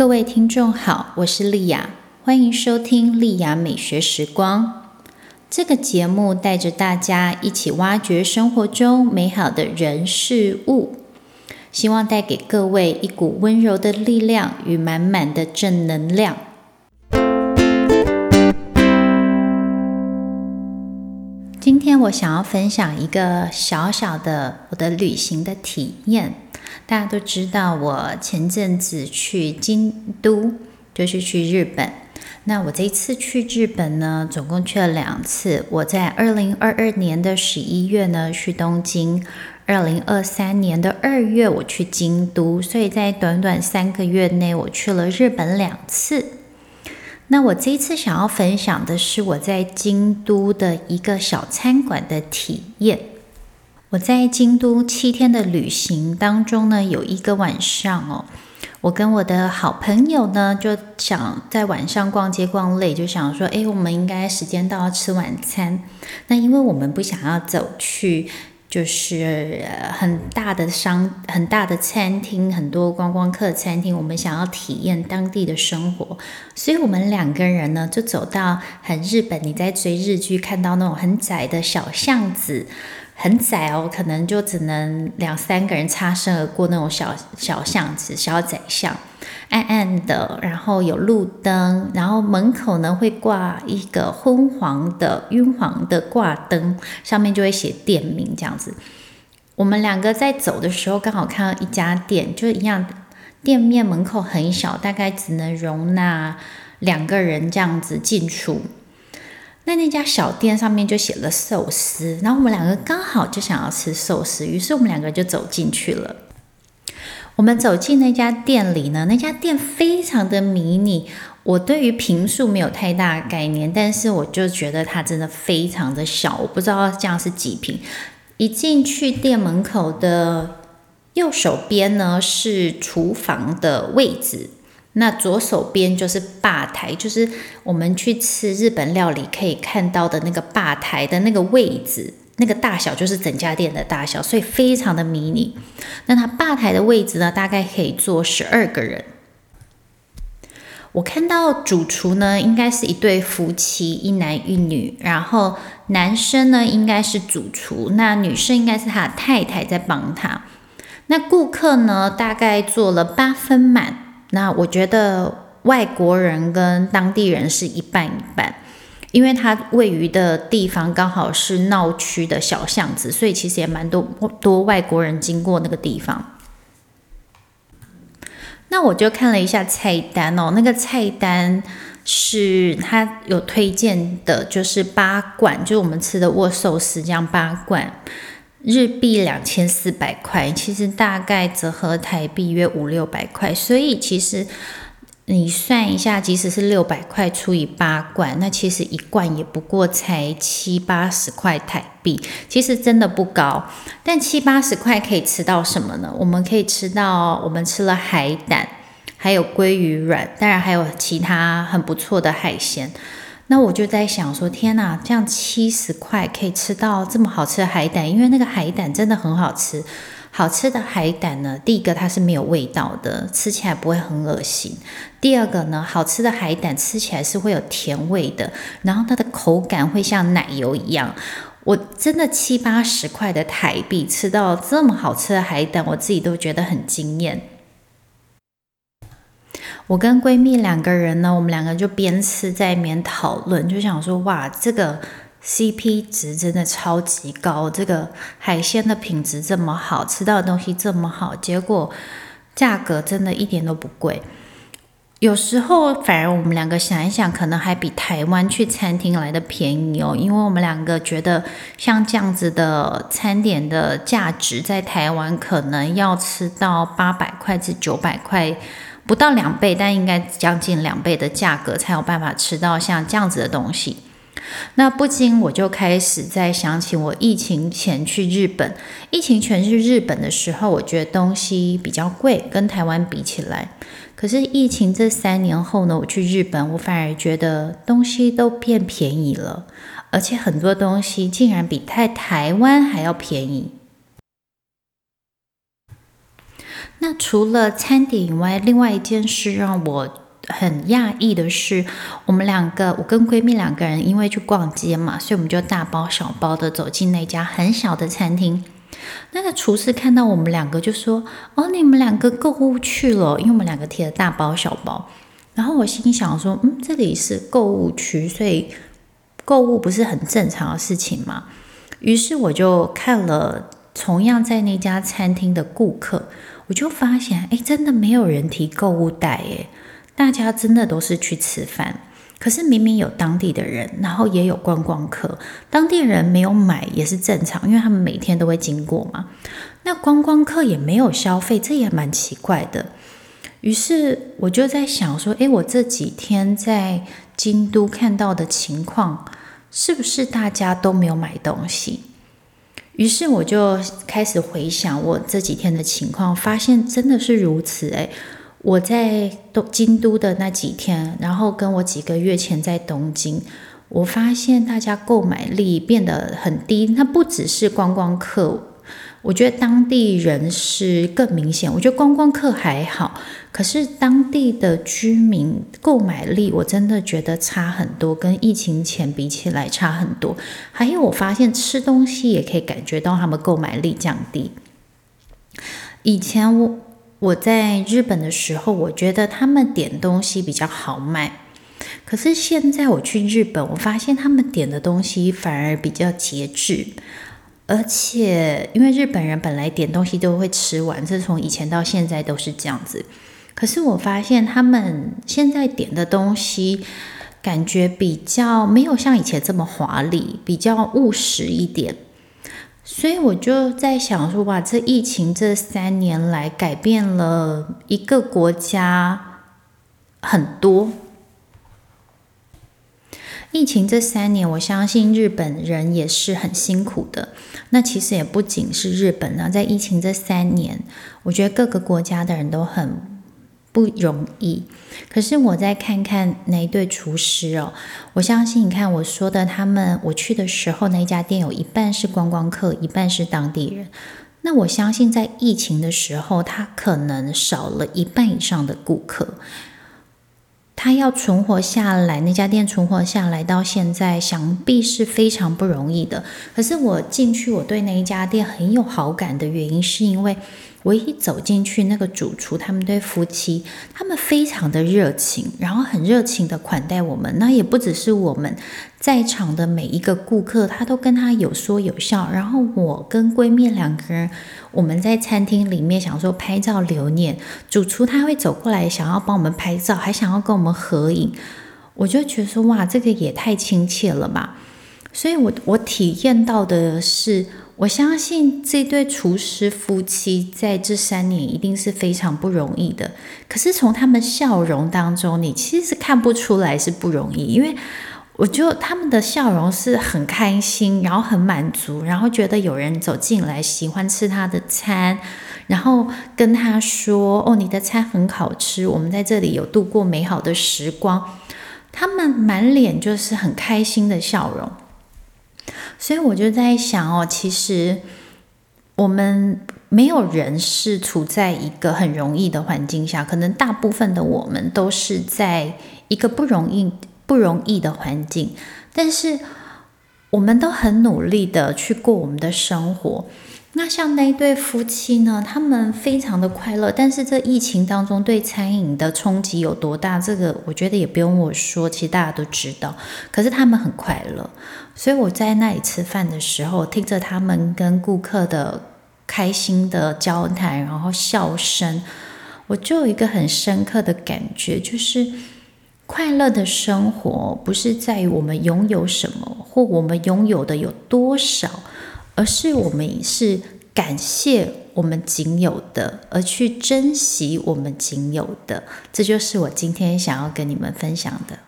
各位听众好，我是丽雅，欢迎收听丽雅美学时光。这个节目带着大家一起挖掘生活中美好的人事物，希望带给各位一股温柔的力量与满满的正能量。今天我想要分享一个小小的我的旅行的体验。大家都知道，我前阵子去京都，就是去日本。那我这一次去日本呢，总共去了两次。我在二零二二年的十一月呢去东京，二零二三年的二月我去京都，所以在短短三个月内，我去了日本两次。那我这一次想要分享的是我在京都的一个小餐馆的体验。我在京都七天的旅行当中呢，有一个晚上哦，我跟我的好朋友呢，就想在晚上逛街逛累，就想说，哎，我们应该时间到要吃晚餐。那因为我们不想要走去，就是很大的商、很大的餐厅，很多观光客餐厅，我们想要体验当地的生活，所以我们两个人呢，就走到很日本，你在追日剧看到那种很窄的小巷子。很窄哦，可能就只能两三个人擦身而过那种小小巷子、小窄巷，暗暗的，然后有路灯，然后门口呢会挂一个昏黄的、晕黄的挂灯，上面就会写店名这样子。我们两个在走的时候，刚好看到一家店，就一样，店面门口很小，大概只能容纳两个人这样子进出。那那家小店上面就写了寿司，然后我们两个刚好就想要吃寿司，于是我们两个就走进去了。我们走进那家店里呢，那家店非常的迷你。我对于平数没有太大概念，但是我就觉得它真的非常的小，我不知道这样是几平。一进去店门口的右手边呢是厨房的位置。那左手边就是吧台，就是我们去吃日本料理可以看到的那个吧台的那个位置，那个大小就是整家店的大小，所以非常的迷你。那它吧台的位置呢，大概可以坐十二个人。我看到主厨呢，应该是一对夫妻，一男一女，然后男生呢应该是主厨，那女生应该是他的太太在帮他。那顾客呢，大概坐了八分满。那我觉得外国人跟当地人是一半一半，因为它位于的地方刚好是闹区的小巷子，所以其实也蛮多多外国人经过那个地方。那我就看了一下菜单哦，那个菜单是他有推荐的，就是八罐，就是我们吃的握寿司这样八罐。日币两千四百块，其实大概折合台币约五六百块，所以其实你算一下，即使是六百块除以八罐，那其实一罐也不过才七八十块台币，其实真的不高。但七八十块可以吃到什么呢？我们可以吃到，我们吃了海胆，还有鲑鱼卵，当然还有其他很不错的海鲜。那我就在想说，天哪，这样七十块可以吃到这么好吃的海胆，因为那个海胆真的很好吃。好吃的海胆呢，第一个它是没有味道的，吃起来不会很恶心。第二个呢，好吃的海胆吃起来是会有甜味的，然后它的口感会像奶油一样。我真的七八十块的台币吃到这么好吃的海胆，我自己都觉得很惊艳。我跟闺蜜两个人呢，我们两个就边吃在一边讨论，就想说哇，这个 CP 值真的超级高，这个海鲜的品质这么好，吃到的东西这么好，结果价格真的一点都不贵。有时候反而我们两个想一想，可能还比台湾去餐厅来的便宜哦，因为我们两个觉得像这样子的餐点的价值，在台湾可能要吃到八百块至九百块。不到两倍，但应该将近两倍的价格才有办法吃到像这样子的东西。那不禁我就开始在想起我疫情前去日本，疫情前去日本的时候，我觉得东西比较贵，跟台湾比起来。可是疫情这三年后呢，我去日本，我反而觉得东西都变便宜了，而且很多东西竟然比在台湾还要便宜。那除了餐点以外，另外一件事让我很讶异的是，我们两个，我跟闺蜜两个人，因为去逛街嘛，所以我们就大包小包的走进那家很小的餐厅。那个厨师看到我们两个就说：“哦，你们两个购物去了，因为我们两个提了大包小包。”然后我心想说：“嗯，这里是购物区，所以购物不是很正常的事情吗？”于是我就看了同样在那家餐厅的顾客，我就发现，哎，真的没有人提购物袋，哎，大家真的都是去吃饭。可是明明有当地的人，然后也有观光客，当地人没有买也是正常，因为他们每天都会经过嘛。那观光客也没有消费，这也蛮奇怪的。于是我就在想说，诶，我这几天在京都看到的情况，是不是大家都没有买东西？于是我就开始回想我这几天的情况，发现真的是如此。诶，我在东京都的那几天，然后跟我几个月前在东京，我发现大家购买力变得很低。那不只是观光客。我觉得当地人是更明显，我觉得观光客还好，可是当地的居民购买力，我真的觉得差很多，跟疫情前比起来差很多。还有，我发现吃东西也可以感觉到他们购买力降低。以前我我在日本的时候，我觉得他们点东西比较好卖，可是现在我去日本，我发现他们点的东西反而比较节制。而且，因为日本人本来点东西都会吃完，这从以前到现在都是这样子。可是我发现他们现在点的东西，感觉比较没有像以前这么华丽，比较务实一点。所以我就在想说，哇，这疫情这三年来改变了一个国家很多。疫情这三年，我相信日本人也是很辛苦的。那其实也不仅是日本呢，在疫情这三年，我觉得各个国家的人都很不容易。可是我再看看那一对厨师哦，我相信你看我说的，他们我去的时候，那家店有一半是观光客，一半是当地人。那我相信在疫情的时候，他可能少了一半以上的顾客。他要存活下来，那家店存活下来到现在，想必是非常不容易的。可是我进去，我对那一家店很有好感的原因，是因为。我一走进去，那个主厨他们对夫妻，他们非常的热情，然后很热情的款待我们。那也不只是我们在场的每一个顾客，他都跟他有说有笑。然后我跟闺蜜两个人，我们在餐厅里面想说拍照留念，主厨他会走过来想要帮我们拍照，还想要跟我们合影。我就觉得说哇，这个也太亲切了吧。所以我我体验到的是。我相信这对厨师夫妻在这三年一定是非常不容易的。可是从他们笑容当中，你其实是看不出来是不容易，因为我觉得他们的笑容是很开心，然后很满足，然后觉得有人走进来喜欢吃他的餐，然后跟他说：“哦，你的餐很好吃，我们在这里有度过美好的时光。”他们满脸就是很开心的笑容。所以我就在想哦，其实我们没有人是处在一个很容易的环境下，可能大部分的我们都是在一个不容易、不容易的环境，但是我们都很努力的去过我们的生活。那像那一对夫妻呢？他们非常的快乐，但是这疫情当中对餐饮的冲击有多大？这个我觉得也不用我说，其实大家都知道。可是他们很快乐，所以我在那里吃饭的时候，听着他们跟顾客的开心的交谈，然后笑声，我就有一个很深刻的感觉，就是快乐的生活不是在于我们拥有什么，或我们拥有的有多少。而是我们是感谢我们仅有的，而去珍惜我们仅有的，这就是我今天想要跟你们分享的。